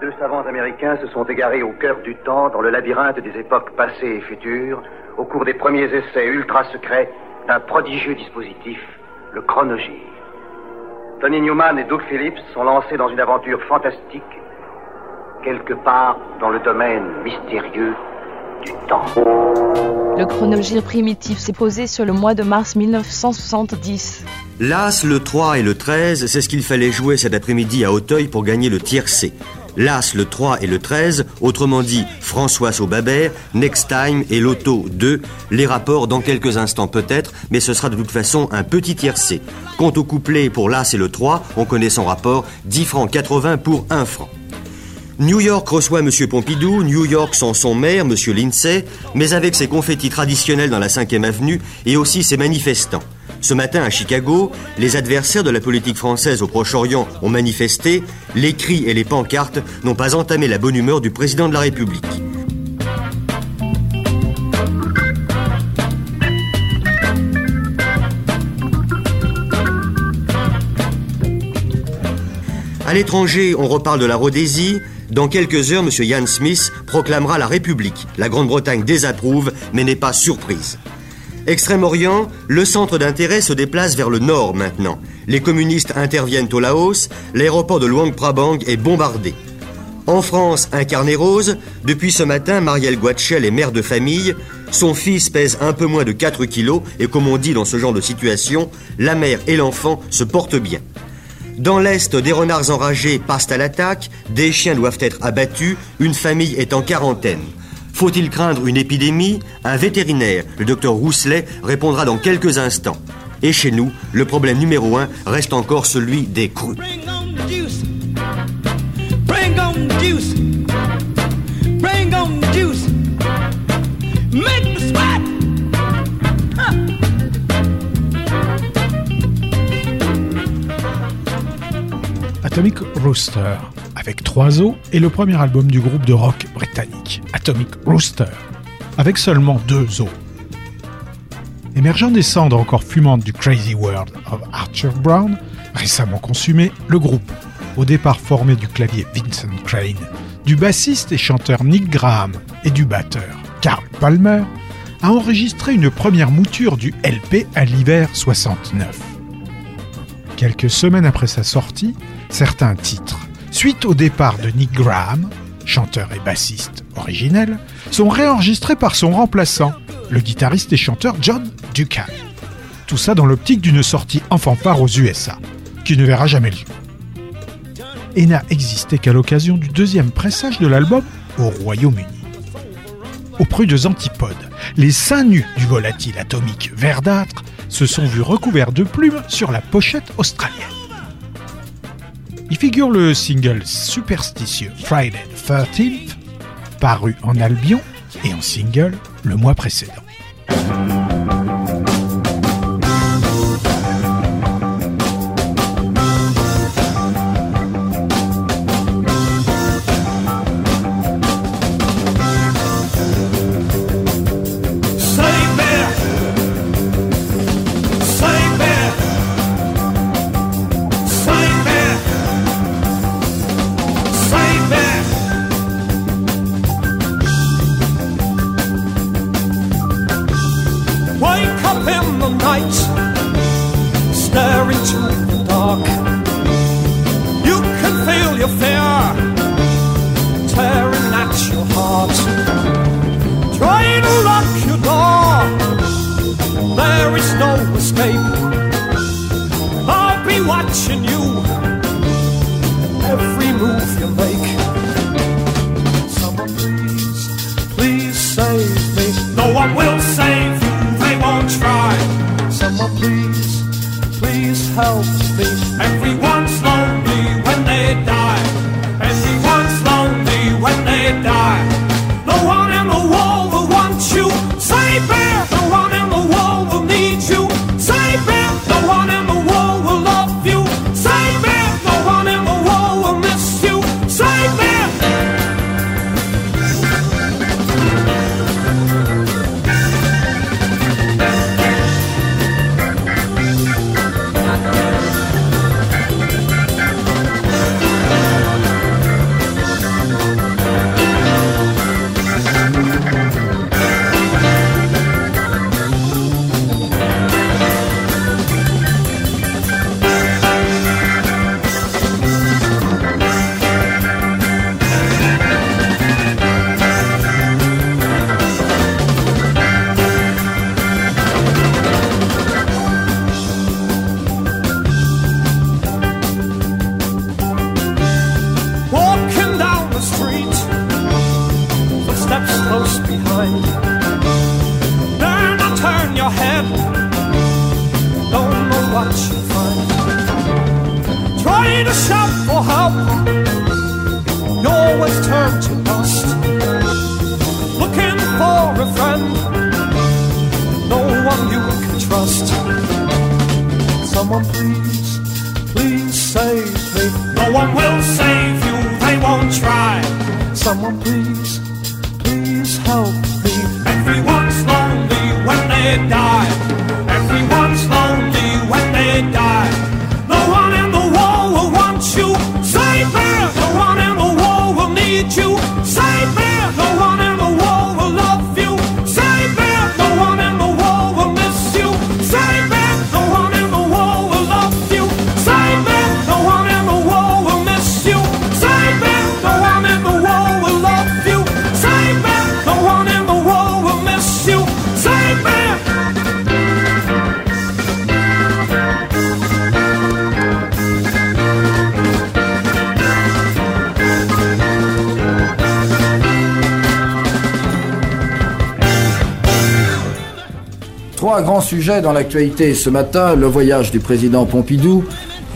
Deux savants américains se sont égarés au cœur du temps, dans le labyrinthe des époques passées et futures, au cours des premiers essais ultra secrets d'un prodigieux dispositif, le chronogire. Tony Newman et Doug Phillips sont lancés dans une aventure fantastique, quelque part dans le domaine mystérieux du temps. Le chronogire primitif s'est posé sur le mois de mars 1970. L'As, le 3 et le 13, c'est ce qu'il fallait jouer cet après-midi à Auteuil pour gagner le tiercé. L'As, le 3 et le 13, autrement dit François Saubabert, Next Time et Loto 2, les rapports dans quelques instants peut-être, mais ce sera de toute façon un petit tiercé. Quant au couplet pour l'As et le 3, on connaît son rapport, 10 francs 80 pour 1 franc. New York reçoit M. Pompidou, New York sans son maire, M. Lindsay, mais avec ses confettis traditionnels dans la 5e avenue et aussi ses manifestants. Ce matin à Chicago, les adversaires de la politique française au Proche-Orient ont manifesté, les cris et les pancartes n'ont pas entamé la bonne humeur du président de la République. À l'étranger, on reparle de la Rhodésie. Dans quelques heures, M. Ian Smith proclamera la République. La Grande-Bretagne désapprouve, mais n'est pas surprise. Extrême-Orient, le centre d'intérêt se déplace vers le nord maintenant. Les communistes interviennent au Laos, l'aéroport de Luang Prabang est bombardé. En France, un carnet rose, depuis ce matin, Marielle Guatchel est mère de famille. Son fils pèse un peu moins de 4 kilos et comme on dit dans ce genre de situation, la mère et l'enfant se portent bien. Dans l'Est, des renards enragés passent à l'attaque, des chiens doivent être abattus, une famille est en quarantaine. Faut-il craindre une épidémie? Un vétérinaire, le docteur Rousselet, répondra dans quelques instants. Et chez nous, le problème numéro un reste encore celui des crues. Atomic Rooster avec trois os et le premier album du groupe de rock britannique, Atomic Rooster, avec seulement deux os. Émergeant des cendres encore fumantes du Crazy World of Archer Brown, récemment consumé, le groupe, au départ formé du clavier Vincent Crane, du bassiste et chanteur Nick Graham et du batteur Carl Palmer, a enregistré une première mouture du LP à l'hiver 69. Quelques semaines après sa sortie, certains titres suite au départ de Nick Graham, chanteur et bassiste originel, sont réenregistrés par son remplaçant, le guitariste et chanteur John Ducan. Tout ça dans l'optique d'une sortie en fanfare aux USA, qui ne verra jamais le jour. Et n'a existé qu'à l'occasion du deuxième pressage de l'album au Royaume-Uni. Au prudes antipodes, les seins nus du volatile atomique verdâtre se sont vus recouverts de plumes sur la pochette australienne. Il figure le single superstitieux Friday 13th, paru en Albion et en single le mois précédent. Dans l'actualité ce matin, le voyage du président Pompidou,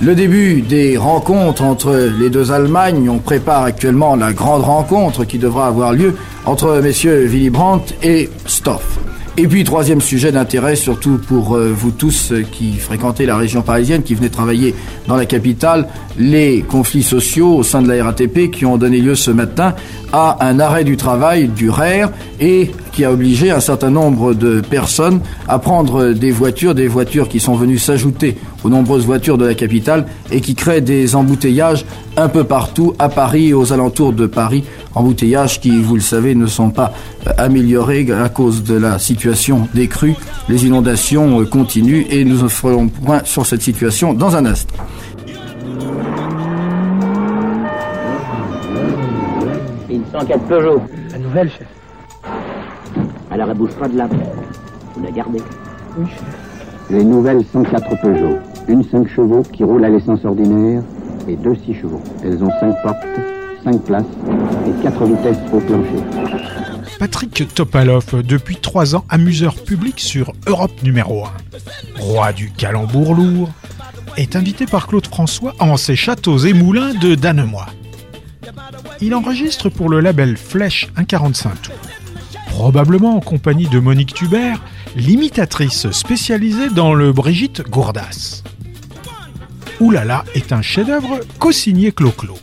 le début des rencontres entre les deux Allemagnes, on prépare actuellement la grande rencontre qui devra avoir lieu entre messieurs Willy Brandt et Stoff. Et puis troisième sujet d'intérêt, surtout pour euh, vous tous qui fréquentez la région parisienne, qui venez travailler dans la capitale, les conflits sociaux au sein de la RATP qui ont donné lieu ce matin à un arrêt du travail du RER et qui a obligé un certain nombre de personnes à prendre des voitures, des voitures qui sont venues s'ajouter aux nombreuses voitures de la capitale et qui créent des embouteillages un peu partout à Paris et aux alentours de Paris. Embouteillages qui, vous le savez, ne sont pas euh, améliorés à cause de la situation des crues. Les inondations euh, continuent et nous ferons point sur cette situation dans un instant. Une 104 Peugeot. La nouvelle, chef. Alors elle bouge pas de là. Vous la gardez. Oui, chef. Les nouvelles 104 Peugeot. Une 5 chevaux qui roule à l'essence ordinaire et deux 6 chevaux. Elles ont 5 portes, 5 places et 4 vitesses au plancher. Patrick Topalov, depuis trois ans amuseur public sur Europe numéro 1. Roi du calembour lourd, est invité par Claude François en ses châteaux et moulins de Danemois. Il enregistre pour le label Flèche 1,45 tours. Probablement en compagnie de Monique Tubert, l'imitatrice spécialisée dans le Brigitte Gourdas. Oulala est un chef-d'œuvre co-signé Clo-Clo.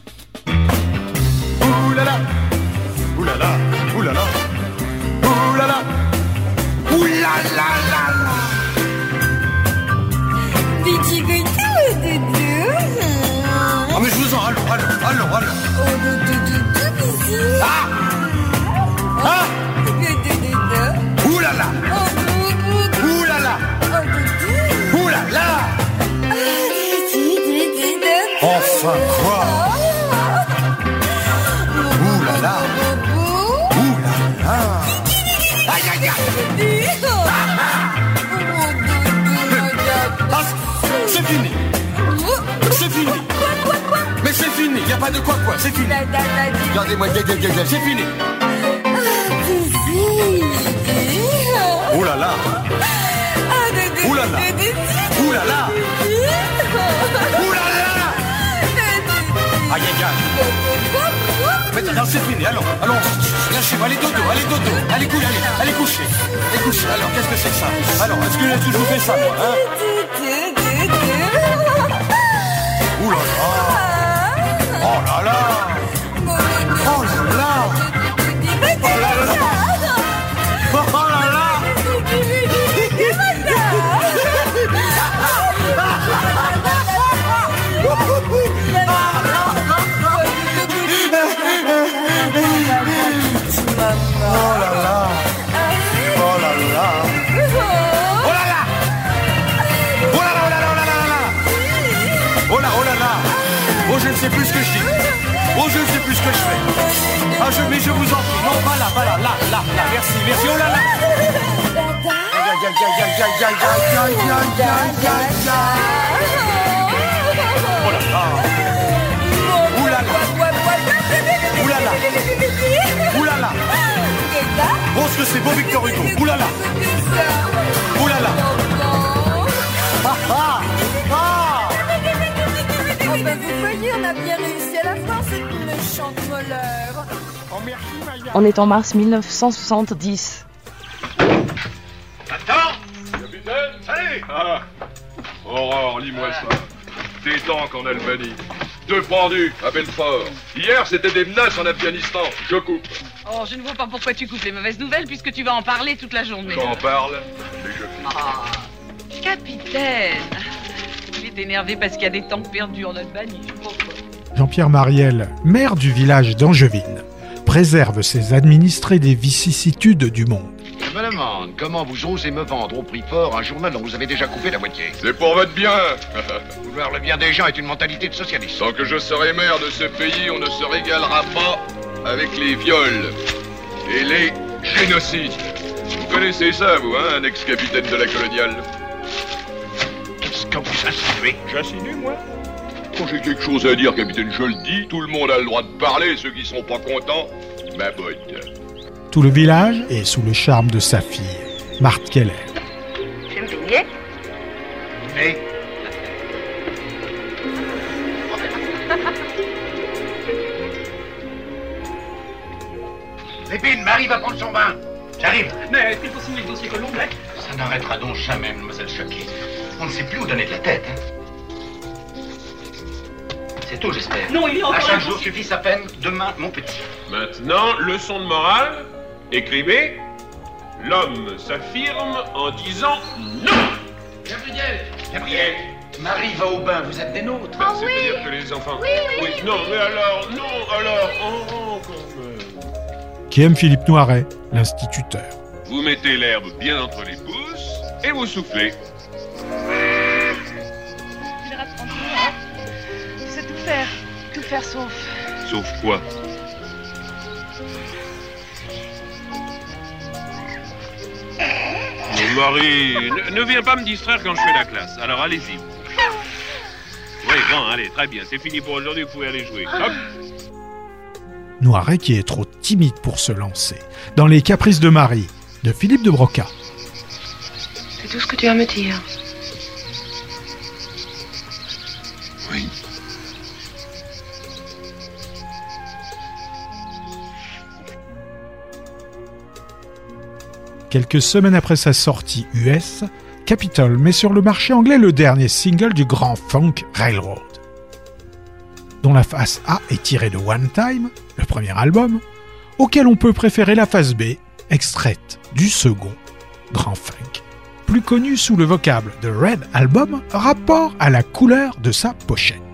Oulala, oulala, oulala, oulala, oulala, Petit. Ah mais je vous en, allons, allons, allons, allons. Bisous. Ah Ah Ouh là là Enfin quoi? Ouh là Aïe aïe aïe. Ah, c'est fini. C'est fini. Mais c'est fini, y a pas de quoi quoi, c'est fini. Regardez-moi, c'est fini. Gay, gay, gay, gay, c'est fini. Oulala, Oulala. oulala, oulala. Aïe c'est fini, allons, allons, lâchez-moi, allez dodo, allez dodo, allez coucher, allez, allez coucher, allez coucher, alors qu'est-ce que c'est que ça? Alors, est-ce que je vous fais ça, moi, hein? Ouh là là Oh là là. Oh là là. Oh là là sais plus que je dis. Oh, je sais plus ce que je fais. Ah, je, mais je vous en prie. Non, pas là, pas là, là, là. Merci, merci. Oh là là. Oh là là. Ouh là là. Ouh là là. Ouh là là. Oh, ce que c'est beau, Victor Hugo. Ouh là là. Ouh là là. Ah ah ah Oh, vous voyez, on a bien réussi à la fin, cette méchante voleur. On est en mars 1970. Capitaine Allez Ah Aurore, lis-moi ça. Des tanks en Albanie. Deux pendus à Belfort. Hier, c'était des menaces en Afghanistan. Je coupe. Oh, je ne vois pas pourquoi tu coupes les mauvaises nouvelles puisque tu vas en parler toute la journée. J'en parle et je finis. Ah, capitaine énervé parce qu'il y a des tanks perdus en Albanie. je. Jean-Pierre Mariel, maire du village d'Angevine, préserve ses administrés des vicissitudes du monde. Je me demande comment vous osez me vendre au prix fort un journal dont vous avez déjà coupé la moitié. C'est pour votre bien Vouloir le bien des gens est une mentalité de socialiste. Tant que je serai maire de ce pays, on ne se régalera pas avec les viols et les génocides. Vous connaissez ça, vous, hein, un ex-capitaine de la coloniale? Que vous insinuez J'insinue, moi Quand j'ai quelque chose à dire, capitaine, je le dis. Tout le monde a le droit de parler. Ceux qui sont pas contents, ma botte. Tout le village est sous le charme de sa fille, Marthe Keller. Tu veux me baigner Mais Lépine, Marie va prendre son bain. J'arrive. Mais est-ce qu'il faut signer le dossier Ça n'arrêtera donc jamais, mademoiselle Chucky. On ne sait plus où donner de la tête. hein. C'est tout, j'espère. Non, il y a À encore chaque un jour suffit sa peine. Demain, mon petit. Maintenant, leçon de morale. Écrivez. L'homme s'affirme en disant non. Gabriel Gabriel Marie va au bain, vous êtes des nôtres. Ben, C'est-à-dire que les enfants. Oui, oui, oui, Non, mais alors, non, alors, oh, oh, quand même. qui aime Philippe Noiret, l'instituteur. Vous mettez l'herbe bien entre les pouces et vous soufflez. Faire sauf. Sauf quoi Mon mari, ne, ne viens pas me distraire quand je fais la classe. Alors allez-y. Oui, bon, allez, très bien. C'est fini pour aujourd'hui, vous pouvez aller jouer. Hop. Noiret qui est trop timide pour se lancer. Dans Les Caprices de Marie, de Philippe de Broca. C'est tout ce que tu as à me dire. Quelques semaines après sa sortie US, Capitol met sur le marché anglais le dernier single du grand funk Railroad, dont la face A est tirée de One Time, le premier album, auquel on peut préférer la face B, extraite du second grand funk, plus connu sous le vocable de Red Album, rapport à la couleur de sa pochette.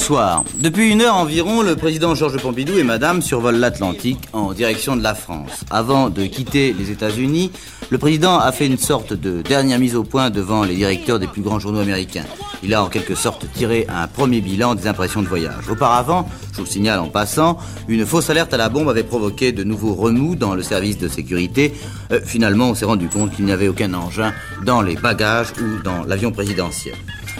Bonsoir. Depuis une heure environ, le président Georges Pompidou et madame survolent l'Atlantique en direction de la France. Avant de quitter les États-Unis, le président a fait une sorte de dernière mise au point devant les directeurs des plus grands journaux américains. Il a en quelque sorte tiré un premier bilan des impressions de voyage. Auparavant, je vous le signale en passant, une fausse alerte à la bombe avait provoqué de nouveaux remous dans le service de sécurité. Euh, finalement, on s'est rendu compte qu'il n'y avait aucun engin dans les bagages ou dans l'avion présidentiel.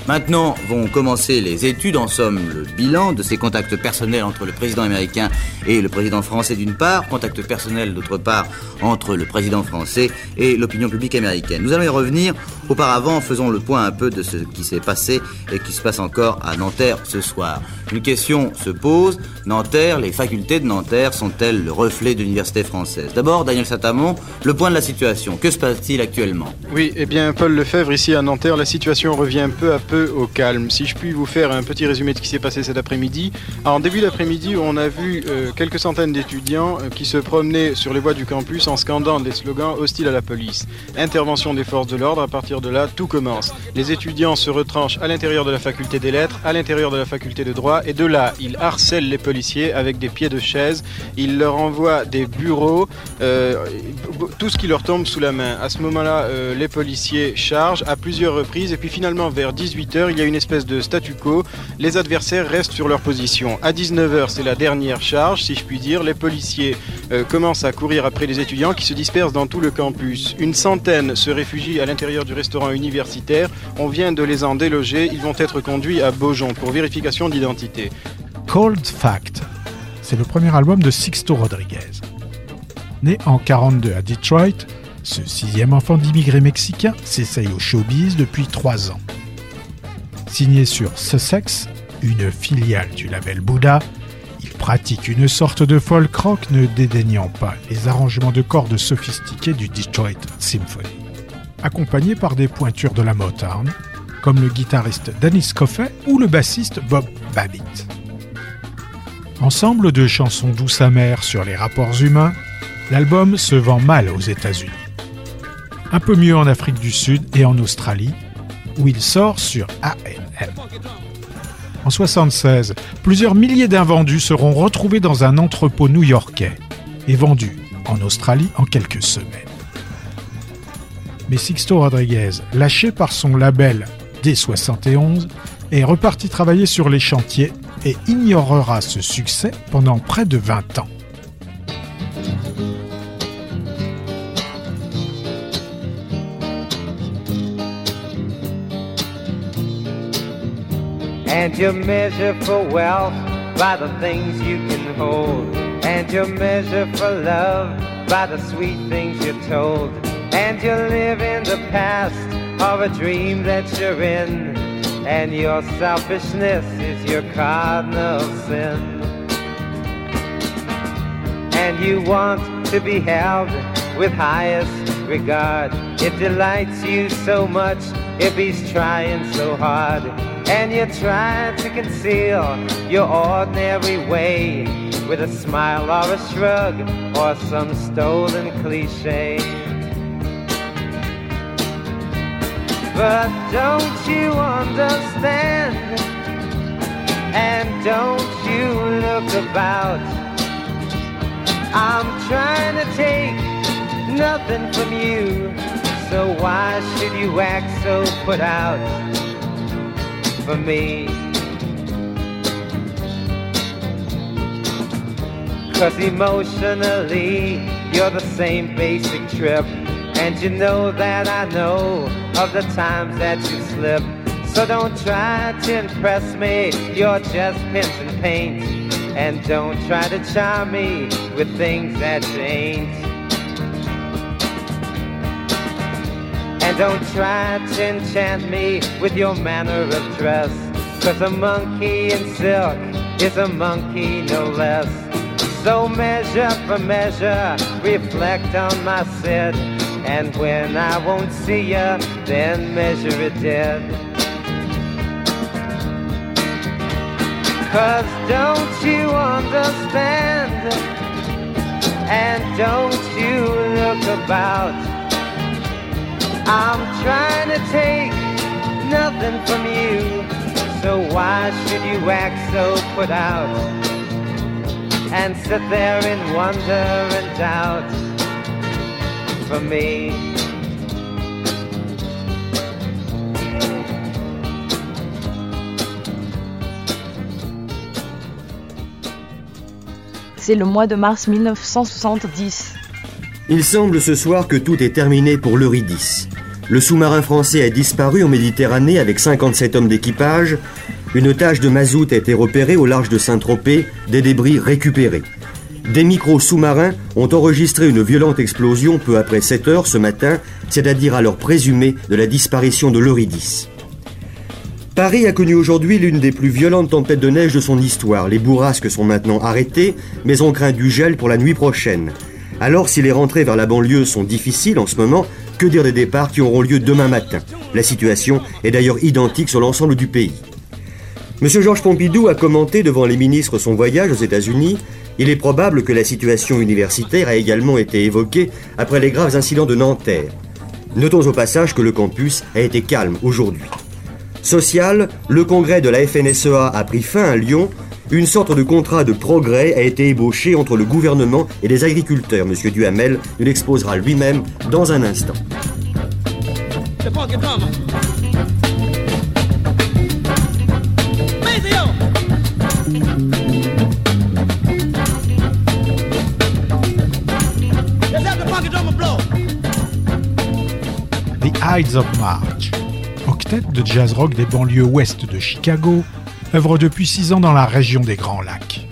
Maintenant vont commencer les études, en somme le bilan de ces contacts personnels entre le président américain et le président français d'une part, contacts personnels d'autre part entre le président français et l'opinion publique américaine. Nous allons y revenir. Auparavant, faisons le point un peu de ce qui s'est passé et qui se passe encore à Nanterre ce soir. Une question se pose. Nanterre, les facultés de Nanterre sont-elles le reflet de l'université française? D'abord, Daniel Satamon, le point de la situation. Que se passe-t-il actuellement? Oui, eh bien, Paul Lefebvre, ici à Nanterre, la situation revient peu à peu au calme. Si je puis vous faire un petit résumé de ce qui s'est passé cet après-midi. En début d'après-midi, on a vu euh, quelques centaines d'étudiants euh, qui se promenaient sur les voies du campus en scandant des slogans hostiles à la police. Intervention des forces de l'ordre, à partir de là, tout commence. Les étudiants se retranchent à l'intérieur de la faculté des lettres, à l'intérieur de la faculté de droit, et de là, ils harcèlent les policiers avec des pieds de chaise, ils leur envoient des bureaux, euh, tout ce qui leur tombe sous la main. À ce moment-là, euh, les policiers chargent à plusieurs reprises, et puis finalement, vers 18h, il y a une espèce de statu quo, les adversaires restent sur leur position. À 19h, c'est la dernière charge, si je puis dire, les policiers euh, commencent à courir après les étudiants qui se dispersent dans tout le campus. Une centaine se réfugient à l'intérieur du restaurant universitaire, on vient de les en déloger, ils vont être conduits à Beaujon pour vérification d'identité. Cold Fact, c'est le premier album de Sixto Rodriguez. Né en 42 à Detroit, ce sixième enfant d'immigrés mexicains s'essaye au showbiz depuis trois ans. Signé sur Sussex, une filiale du label Buddha, il pratique une sorte de folk rock ne dédaignant pas les arrangements de cordes sophistiqués du Detroit Symphony. Accompagné par des pointures de la Motown, comme le guitariste Dennis Coffey ou le bassiste Bob Babbitt. Ensemble de chansons douces amères sur les rapports humains, l'album se vend mal aux États-Unis. Un peu mieux en Afrique du Sud et en Australie, où il sort sur AMM. En 76, plusieurs milliers d'invendus seront retrouvés dans un entrepôt new-yorkais et vendus en Australie en quelques semaines. Mais Sixto Rodriguez, lâché par son label D71, est reparti travailler sur les chantiers et ignorera ce succès pendant près de 20 ans. And you measure for wealth by the things you can hold. And you measure for love by the sweet things you're told. And you live in the past of a dream that you're in. And your selfishness is your cardinal sin. And you want to be held with highest regard. It delights you so much if he's trying so hard. And you try to conceal your ordinary way with a smile or a shrug or some stolen cliche. But don't you understand? And don't you look about? I'm trying to take nothing from you. So why should you act so put out for me? Cause emotionally, you're the same basic trip. And you know that I know of the times that you slip. So don't try to impress me, you're just pinch and paint. And don't try to charm me with things that you ain't. And don't try to enchant me with your manner of dress. Cause a monkey in silk is a monkey no less. So measure for measure, reflect on my sit. And when I won't see ya, then measure it dead. Cause don't you understand? And don't you look about? I'm trying to take nothing from you. So why should you act so put out and sit there in wonder and doubt for me? C'est le mois de mars 1970. Il semble ce soir que tout est terminé pour l'Eurydice. Le sous-marin français a disparu en Méditerranée avec 57 hommes d'équipage. Une tache de mazout a été repérée au large de Saint-Tropez, des débris récupérés. Des micros sous-marins ont enregistré une violente explosion peu après 7 heures ce matin, c'est-à-dire à l'heure présumée de la disparition de l'Eurydice. Paris a connu aujourd'hui l'une des plus violentes tempêtes de neige de son histoire. Les bourrasques sont maintenant arrêtées, mais on craint du gel pour la nuit prochaine. Alors si les rentrées vers la banlieue sont difficiles en ce moment, que dire des départs qui auront lieu demain matin? La situation est d'ailleurs identique sur l'ensemble du pays. Monsieur Georges Pompidou a commenté devant les ministres son voyage aux États-Unis. Il est probable que la situation universitaire a également été évoquée après les graves incidents de Nanterre. Notons au passage que le campus a été calme aujourd'hui. Social, le congrès de la FNSEA a pris fin à Lyon. Une sorte de contrat de progrès a été ébauché entre le gouvernement et les agriculteurs. Monsieur Duhamel nous l'exposera lui-même dans un instant. The Ides of March, octet de jazz rock des banlieues ouest de Chicago, œuvre depuis six ans dans la région des Grands Lacs.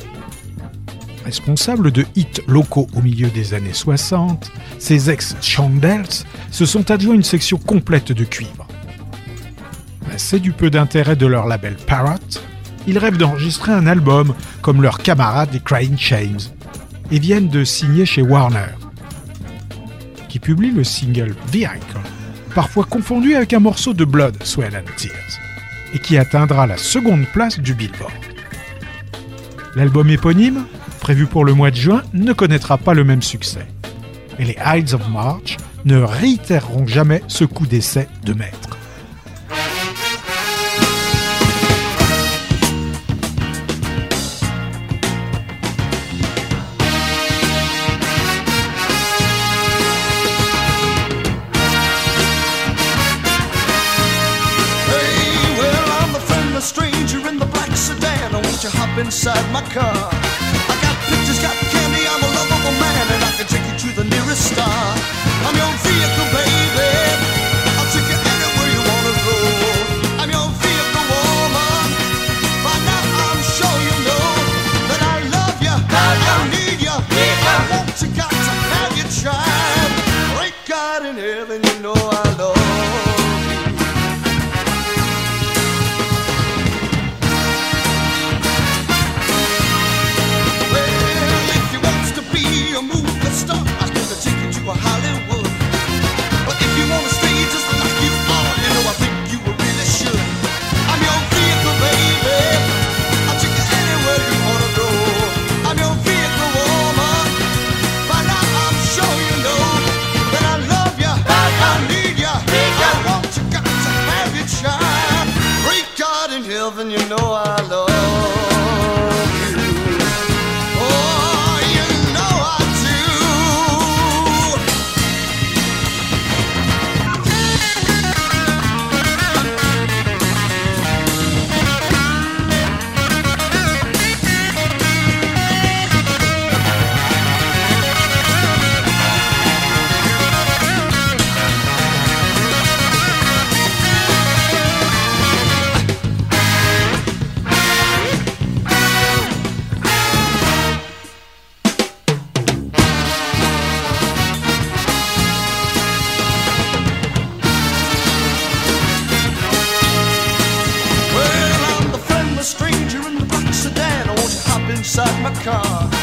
Responsables de hits locaux au milieu des années 60, ces ex-Chandels se sont adjoints une section complète de cuivre. C'est du peu d'intérêt de leur label Parrot, ils rêvent d'enregistrer un album comme leurs camarades des Crying Shames et viennent de signer chez Warner, qui publie le single Vehicle, parfois confondu avec un morceau de Blood, Sweat and Tears, et qui atteindra la seconde place du Billboard. L'album éponyme, prévu pour le mois de juin, ne connaîtra pas le même succès. Et les Ides of March ne réitéreront jamais ce coup d'essai de maître. Inside my car? I got pictures, got candy, I'm a lovable man, and I can take you to the nearest star. Inside my car?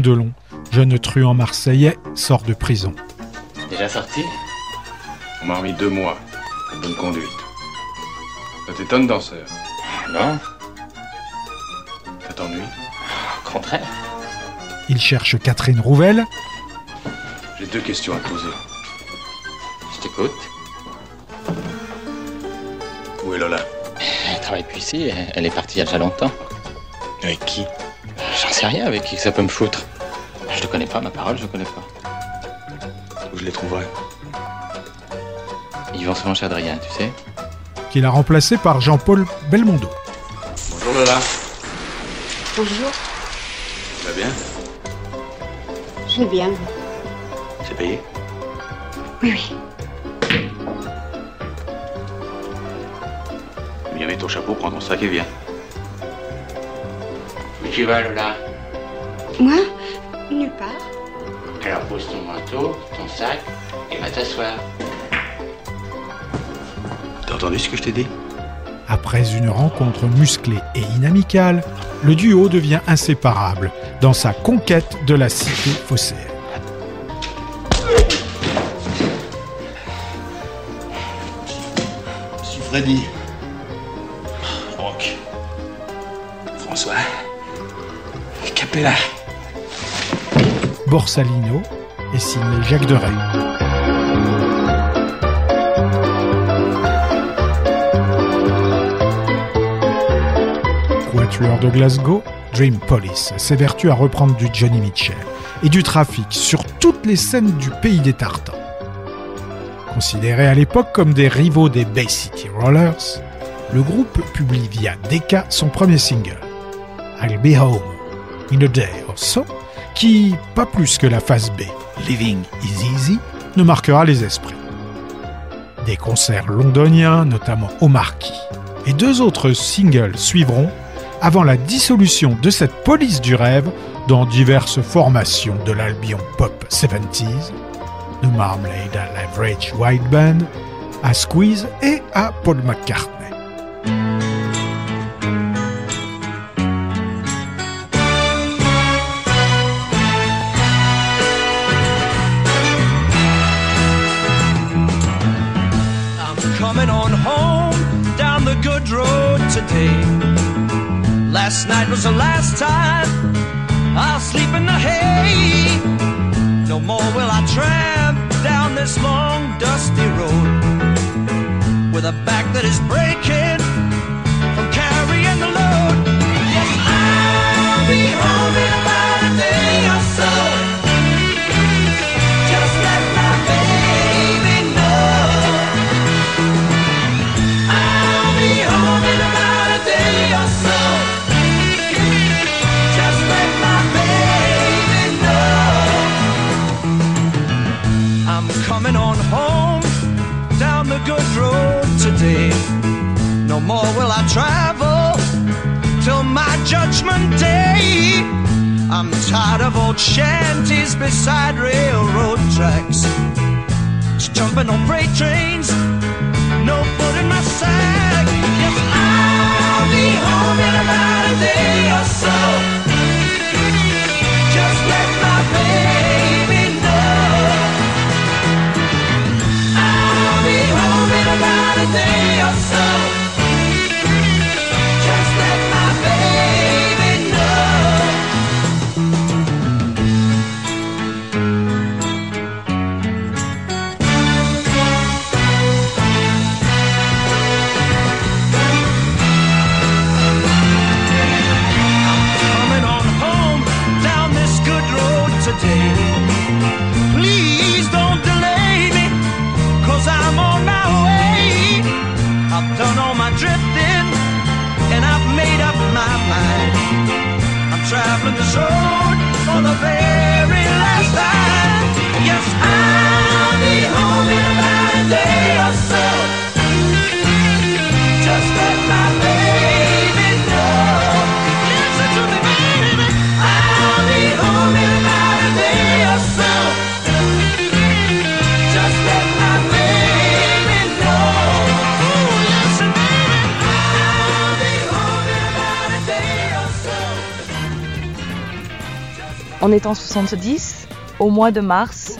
Alain Delon, jeune truand marseillais, sort de prison. Déjà sorti? On m'a remis deux mois. de Bonne conduite. Ça t'étonne, danseur? Non Ça t'ennuie? Au contraire. Il cherche Catherine Rouvel. J'ai deux questions à te poser. Je t'écoute. Où est Lola? Elle travaille plus ici. Elle est partie il y a déjà longtemps. Avec qui? J'en sais rien avec qui ça peut me foutre. Je te connais pas, ma parole, je connais pas. Où je les trouverai? Ils vont souvent chez Adrien, tu sais. qu'il a remplacé par Jean-Paul Belmondo. Bonjour Lola. Bonjour. Tu vas bien? Je vais bien. C'est payé? Oui, oui. Viens mets ton chapeau, prends ton sac et viens. Où tu vas, Lola Moi Nulle part. Alors pose ton manteau, ton sac, et va t'asseoir. T'as entendu ce que je t'ai dit? Après une rencontre musclée et inamicale, le duo devient inséparable dans sa conquête de la cité phocéenne. Je suis Freddy. Borsalino est signé Jacques Deray. Quatuor de Glasgow, Dream Police s'évertue à reprendre du Johnny Mitchell et du trafic sur toutes les scènes du pays des Tartans. Considérés à l'époque comme des rivaux des Bay City Rollers, le groupe publie via Decca son premier single, I'll Be Home in a Day or So, qui, pas plus que la phase B, Living is Easy, ne marquera les esprits. Des concerts londoniens, notamment au Marquis, et deux autres singles suivront avant la dissolution de cette police du rêve dans diverses formations de l'Albion Pop 70s, de Marmalade à l'Average White Band, à Squeeze et à Paul McCartney. Last night was the last time I'll sleep in the hay. No more will I tramp down this long, dusty road with a back that is breaking more will I travel till my judgment day. I'm tired of old shanties beside railroad tracks. Just jumping on freight trains, no food in my sack. Yes, I'll be home in about a day or so. En 70, au mois de mars.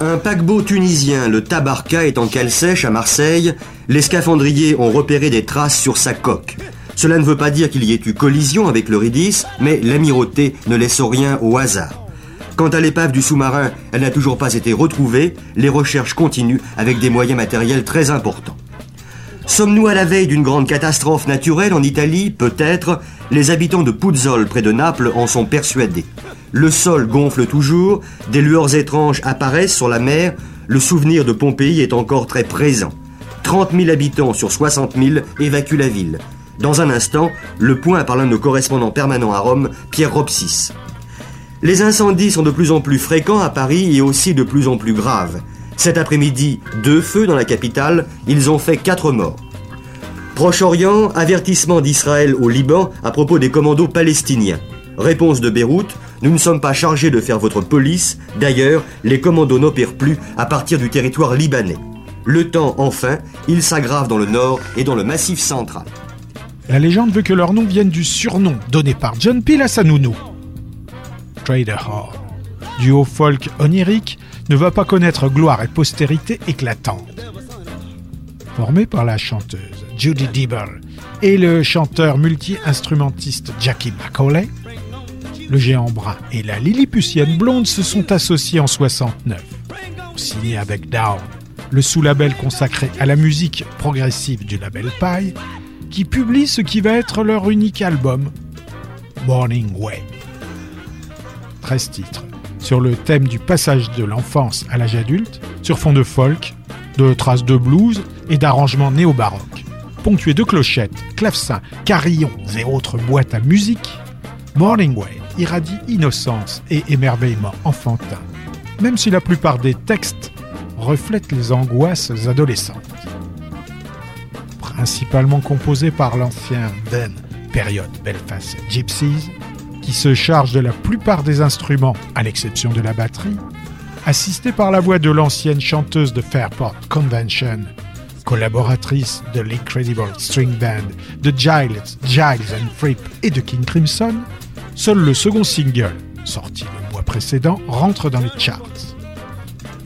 Un paquebot tunisien, le Tabarka, est en cale sèche à Marseille. Les scaphandriers ont repéré des traces sur sa coque. Cela ne veut pas dire qu'il y ait eu collision avec le Ridis, mais l'amirauté ne laisse rien au hasard. Quant à l'épave du sous-marin, elle n'a toujours pas été retrouvée. Les recherches continuent avec des moyens matériels très importants. Sommes-nous à la veille d'une grande catastrophe naturelle en Italie? Peut-être. Les habitants de Puzzol, près de Naples, en sont persuadés. Le sol gonfle toujours, des lueurs étranges apparaissent sur la mer, le souvenir de Pompéi est encore très présent. 30 000 habitants sur 60 000 évacuent la ville. Dans un instant, le point par l'un de nos correspondants permanents à Rome, Pierre Ropsis. Les incendies sont de plus en plus fréquents à Paris et aussi de plus en plus graves. Cet après-midi, deux feux dans la capitale, ils ont fait quatre morts. Proche-Orient, avertissement d'Israël au Liban à propos des commandos palestiniens. Réponse de Beyrouth, nous ne sommes pas chargés de faire votre police, d'ailleurs, les commandos n'opèrent plus à partir du territoire libanais. Le temps, enfin, il s'aggrave dans le nord et dans le massif central. La légende veut que leur nom vienne du surnom donné par John Peel à sa nounou. Trader Hall, duo folk onirique, ne va pas connaître gloire et postérité éclatante. Formé par la chanteuse Judy Dibble et le chanteur multi-instrumentiste Jackie Macaulay, le géant brun et la lilliputienne blonde se sont associés en 69, signé avec Down, le sous-label consacré à la musique progressive du label Pie, qui publie ce qui va être leur unique album, Morning Way. 13 titres sur le thème du passage de l'enfance à l'âge adulte, sur fond de folk, de traces de blues et d'arrangements néo-baroques. Ponctué de clochettes, clavecins, carillons et autres boîtes à musique, Morning Way irradie innocence et émerveillement enfantin, même si la plupart des textes reflètent les angoisses adolescentes. Principalement composé par l'ancien Ben, période Belfast Gypsies, qui se charge de la plupart des instruments, à l'exception de la batterie, assisté par la voix de l'ancienne chanteuse de Fairport Convention, collaboratrice de l'Incredible String Band, de Giles, Giles and Fripp et de King Crimson, seul le second single, sorti le mois précédent, rentre dans les charts.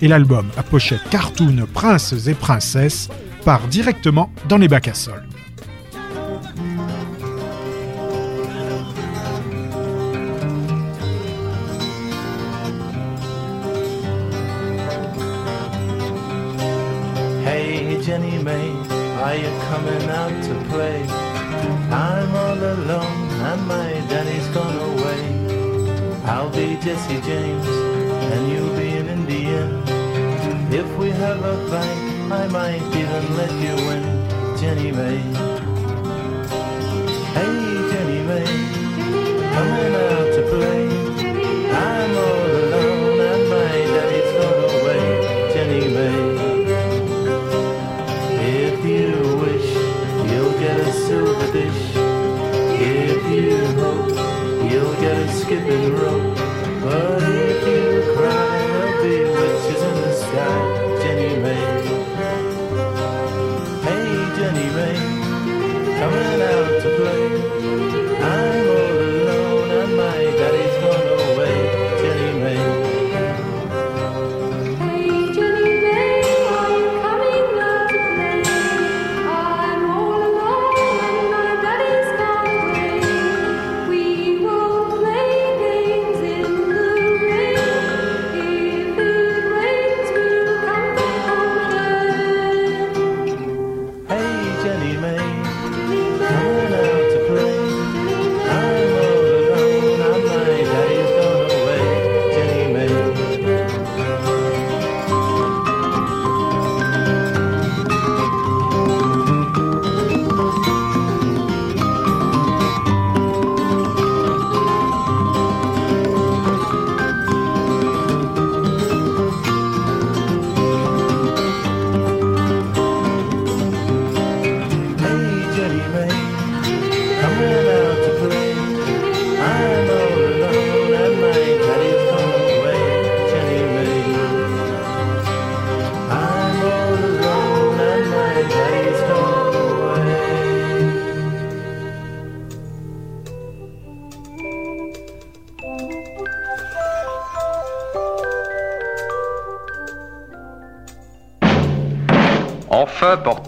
Et l'album à pochette cartoon Princes et Princesses part directement dans les bacs à sol. Jenny May, are you coming out to play? I'm all alone and my daddy's gone away. I'll be Jesse James and you'll be an Indian. If we have a fight, I might even let you win, Jenny May. Hey a skipping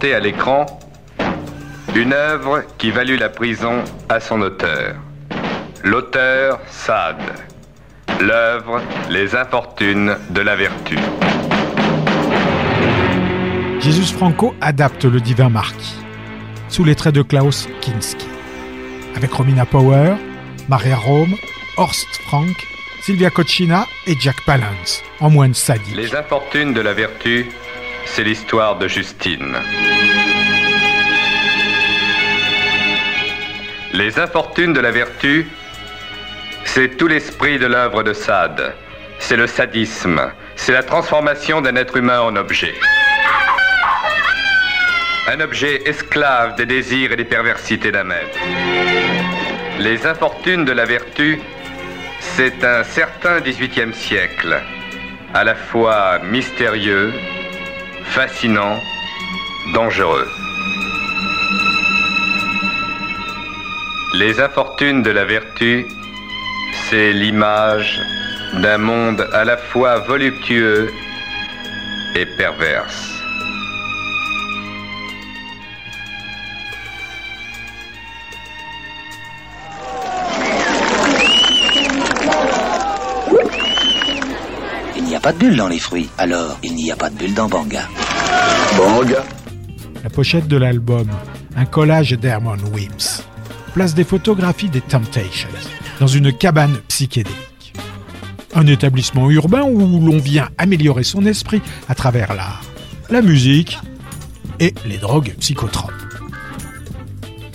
à l'écran une œuvre qui valut la prison à son auteur. L'auteur Sade. L'œuvre Les infortunes de la vertu. Jesus Franco adapte le divin marquis sous les traits de Klaus Kinski, avec Romina Power, Maria Rome, Horst Frank, Sylvia Cochina et Jack Palance, en moine sadique. Les infortunes de la vertu, c'est l'histoire de Justine. Les infortunes de la vertu, c'est tout l'esprit de l'œuvre de Sade. C'est le sadisme, c'est la transformation d'un être humain en objet. Un objet esclave des désirs et des perversités d'un maître. Les infortunes de la vertu, c'est un certain XVIIIe siècle, à la fois mystérieux, fascinant, dangereux. Les infortunes de la vertu, c'est l'image d'un monde à la fois voluptueux et perverse. Il n'y a pas de bulle dans les fruits, alors il n'y a pas de bulle dans Banga. La pochette de l'album, un collage d'Herman Wims, place des photographies des Temptations dans une cabane psychédélique. Un établissement urbain où l'on vient améliorer son esprit à travers l'art, la musique et les drogues psychotropes.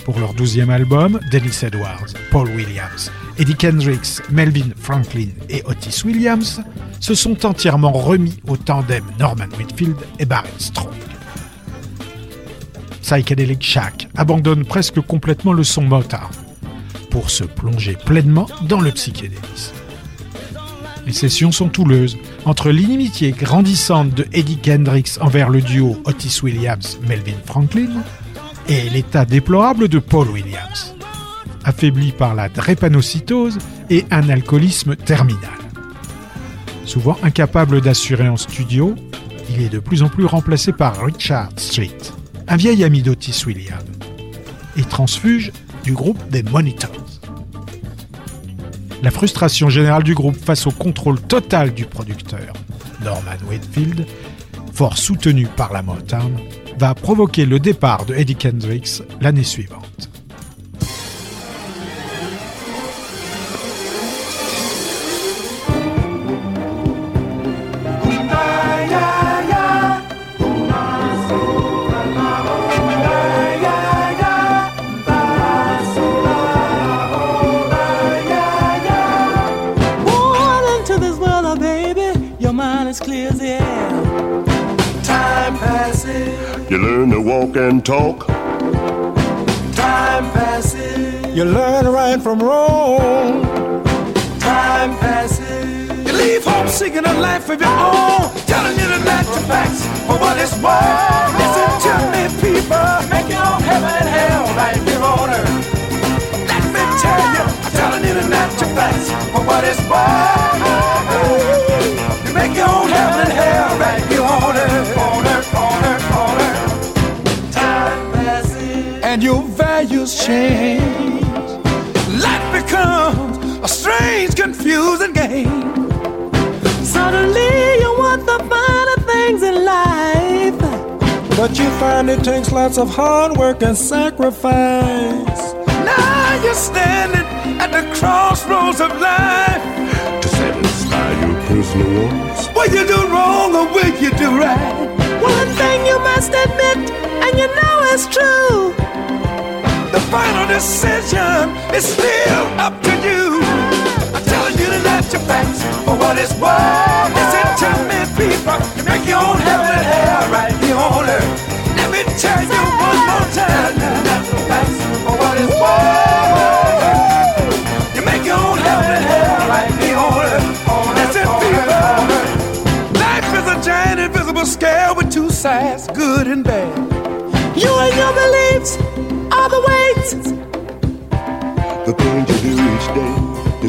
Pour leur douzième album, Dennis Edwards, Paul Williams, Eddie Kendricks, Melvin Franklin et Otis Williams se sont entièrement remis au tandem Norman Whitfield et Barrett Strong. Psychedelic Shack abandonne presque complètement le son Motown pour se plonger pleinement dans le psychédélisme. Les sessions sont houleuses entre l'inimitié grandissante de Eddie Kendricks envers le duo Otis Williams-Melvin Franklin et l'état déplorable de Paul Williams, affaibli par la drépanocytose et un alcoolisme terminal. Souvent incapable d'assurer en studio, il est de plus en plus remplacé par Richard Street, un vieil ami d'Otis Williams, et transfuge du groupe des Monitors. La frustration générale du groupe face au contrôle total du producteur, Norman Whitfield, fort soutenu par la Motown, va provoquer le départ de Eddie Kendricks l'année suivante. And talk. time passes. You learn right from wrong. Time passes. You leave home seeking a life of your own. Telling you the natural facts for what it's worth. Listen to me, people. Make your own heaven and hell right here on earth. Let me tell you, I'm telling you the natural facts for what it's worth. You make your own heaven and hell right and your values change. Life becomes a strange, confusing game. Suddenly you want the finer things in life. But you find it takes lots of hard work and sacrifice. Now you're standing at the crossroads of life. To satisfy your personal wants. Will you do wrong or will you do right? One thing you must admit, and you know it's true. Final decision is still up to you. I'm telling you to let your facts for what it's worth.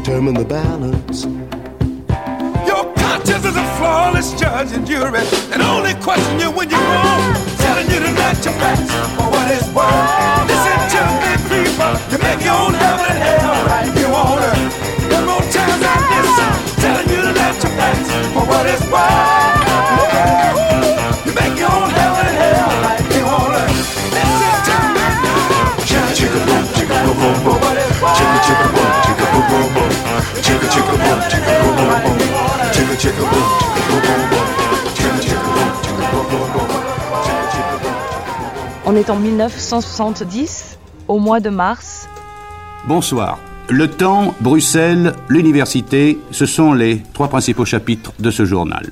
Determine the balance. Your conscience is a flawless judge and jury. And only question you when you're wrong. Telling you to let your facts for what it's worth. Listen to me, people. You make your own heaven and hell right here on earth. One more time like this. Telling you to let your facts for what it's worth. You make On est en 1970, au mois de mars. Bonsoir. Le temps, Bruxelles, l'université, ce sont les trois principaux chapitres de ce journal.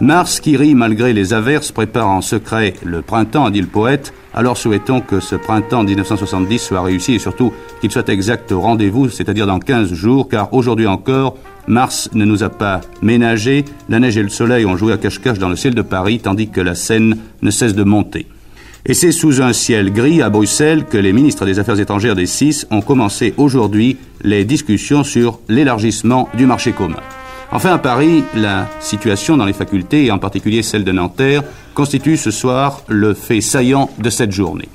Mars, qui rit malgré les averses, prépare en secret le printemps, a dit le poète. Alors souhaitons que ce printemps 1970 soit réussi et surtout qu'il soit exact au rendez-vous, c'est-à-dire dans 15 jours, car aujourd'hui encore, Mars ne nous a pas ménagé, la neige et le soleil ont joué à cache-cache dans le ciel de Paris, tandis que la Seine ne cesse de monter. Et c'est sous un ciel gris à Bruxelles que les ministres des Affaires étrangères des six ont commencé aujourd'hui les discussions sur l'élargissement du marché commun. Enfin, à Paris, la situation dans les facultés, et en particulier celle de Nanterre, constitue ce soir le fait saillant de cette journée.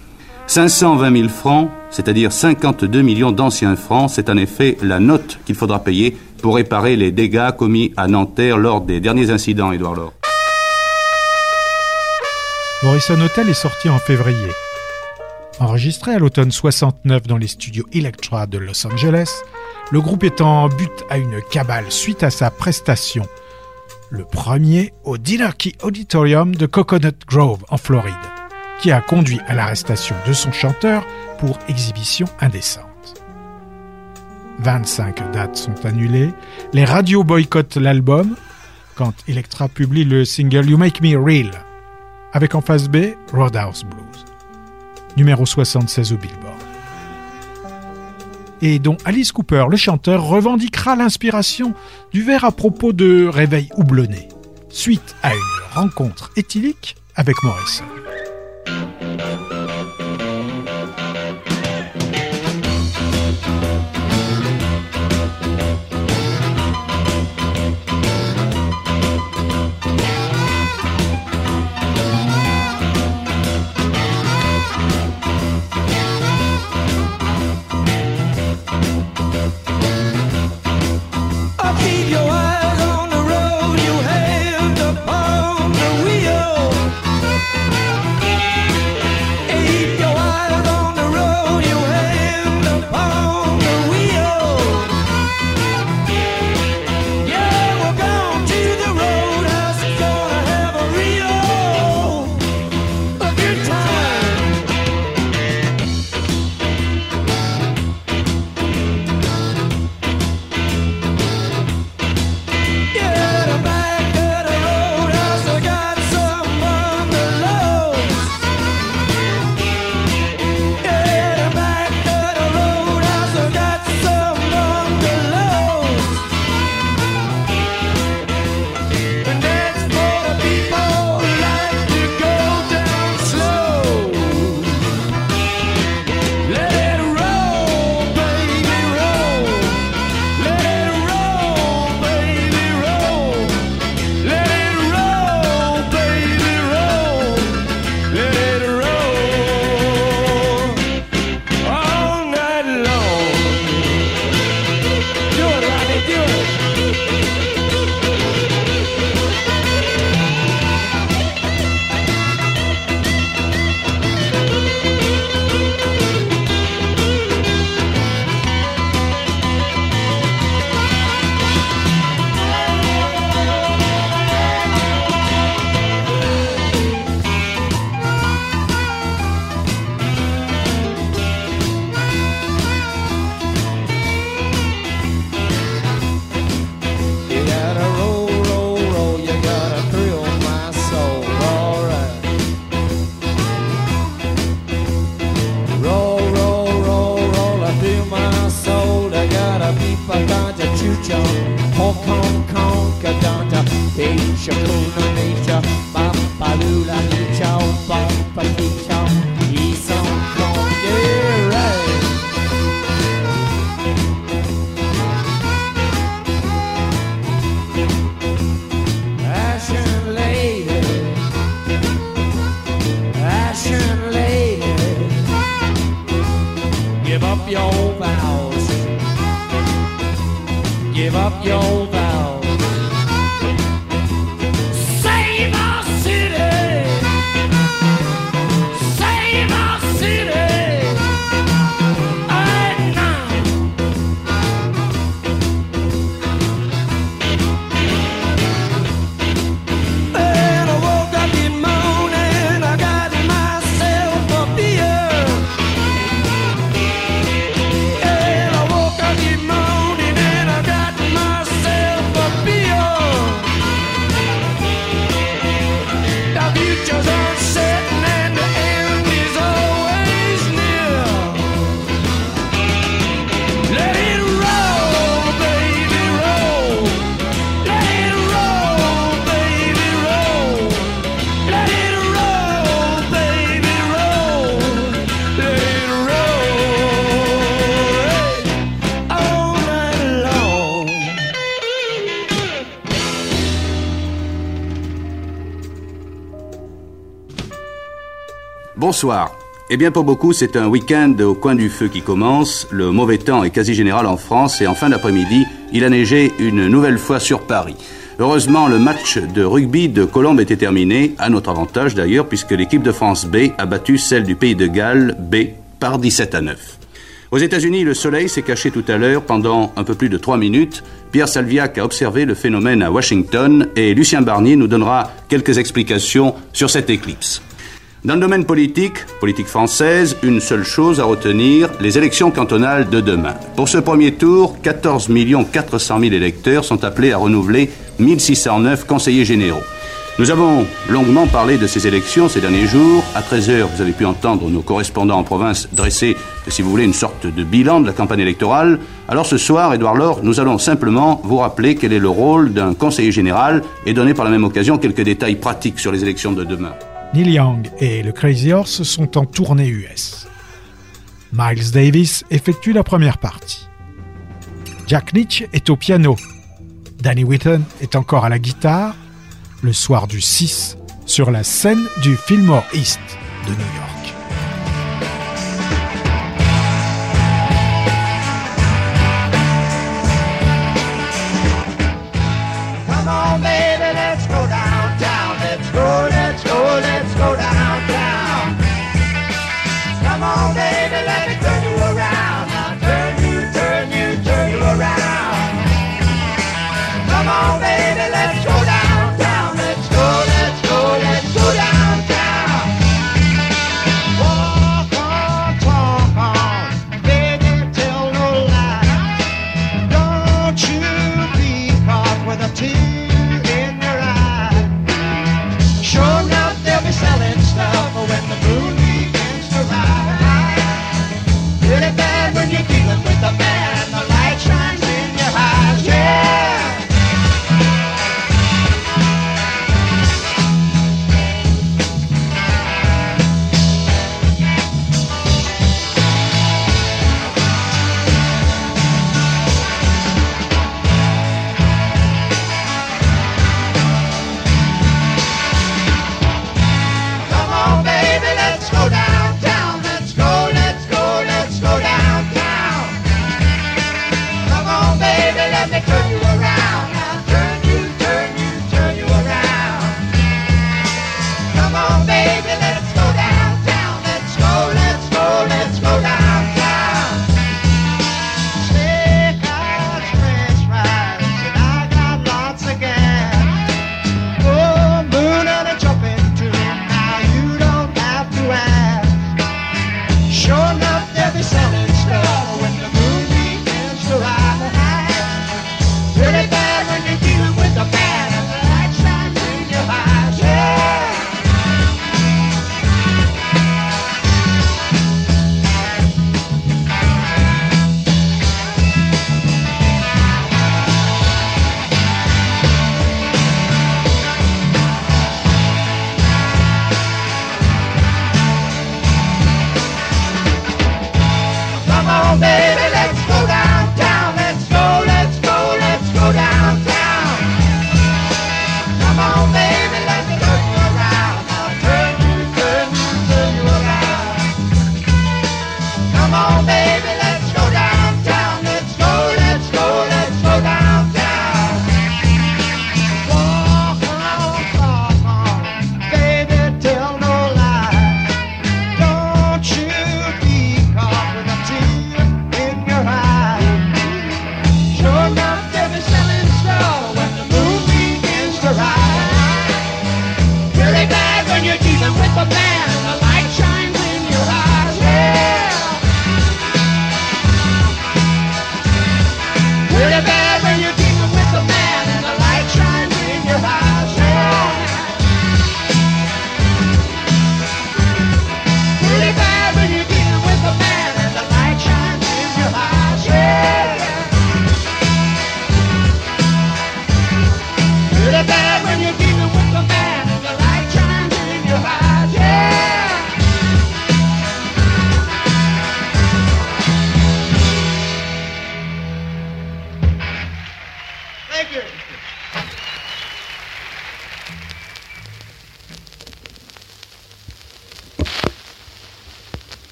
520 000 francs, c'est-à-dire 52 millions d'anciens francs, c'est en effet la note qu'il faudra payer pour réparer les dégâts commis à Nanterre lors des derniers incidents, Édouard Laure. Morrison Hotel est sorti en février. Enregistré à l'automne 69 dans les studios Electra de Los Angeles, le groupe est en but à une cabale suite à sa prestation, le premier au Dinner Key Auditorium de Coconut Grove en Floride, qui a conduit à l'arrestation de son chanteur pour exhibition indécente. 25 dates sont annulées, les radios boycottent l'album. Quand Electra publie le single You Make Me Real, avec en face B Roadhouse Blues, numéro 76 au Billboard. Et dont Alice Cooper, le chanteur, revendiquera l'inspiration du vers à propos de Réveil houblonné, suite à une rencontre éthylique avec Morrison. Shakuna. Bonsoir. Eh bien, pour beaucoup, c'est un week-end au coin du feu qui commence. Le mauvais temps est quasi général en France et en fin d'après-midi, il a neigé une nouvelle fois sur Paris. Heureusement, le match de rugby de Colombe était terminé, à notre avantage d'ailleurs, puisque l'équipe de France B a battu celle du pays de Galles B par 17 à 9. Aux États-Unis, le soleil s'est caché tout à l'heure pendant un peu plus de 3 minutes. Pierre Salviac a observé le phénomène à Washington et Lucien Barnier nous donnera quelques explications sur cette éclipse. Dans le domaine politique, politique française, une seule chose à retenir, les élections cantonales de demain. Pour ce premier tour, 14 400 000 électeurs sont appelés à renouveler 1609 conseillers généraux. Nous avons longuement parlé de ces élections ces derniers jours. À 13h, vous avez pu entendre nos correspondants en province dresser, si vous voulez, une sorte de bilan de la campagne électorale. Alors ce soir, Édouard Laure, nous allons simplement vous rappeler quel est le rôle d'un conseiller général et donner par la même occasion quelques détails pratiques sur les élections de demain. Neil Young et le Crazy Horse sont en tournée US. Miles Davis effectue la première partie. Jack Leach est au piano. Danny Whitten est encore à la guitare le soir du 6 sur la scène du Fillmore East de New York.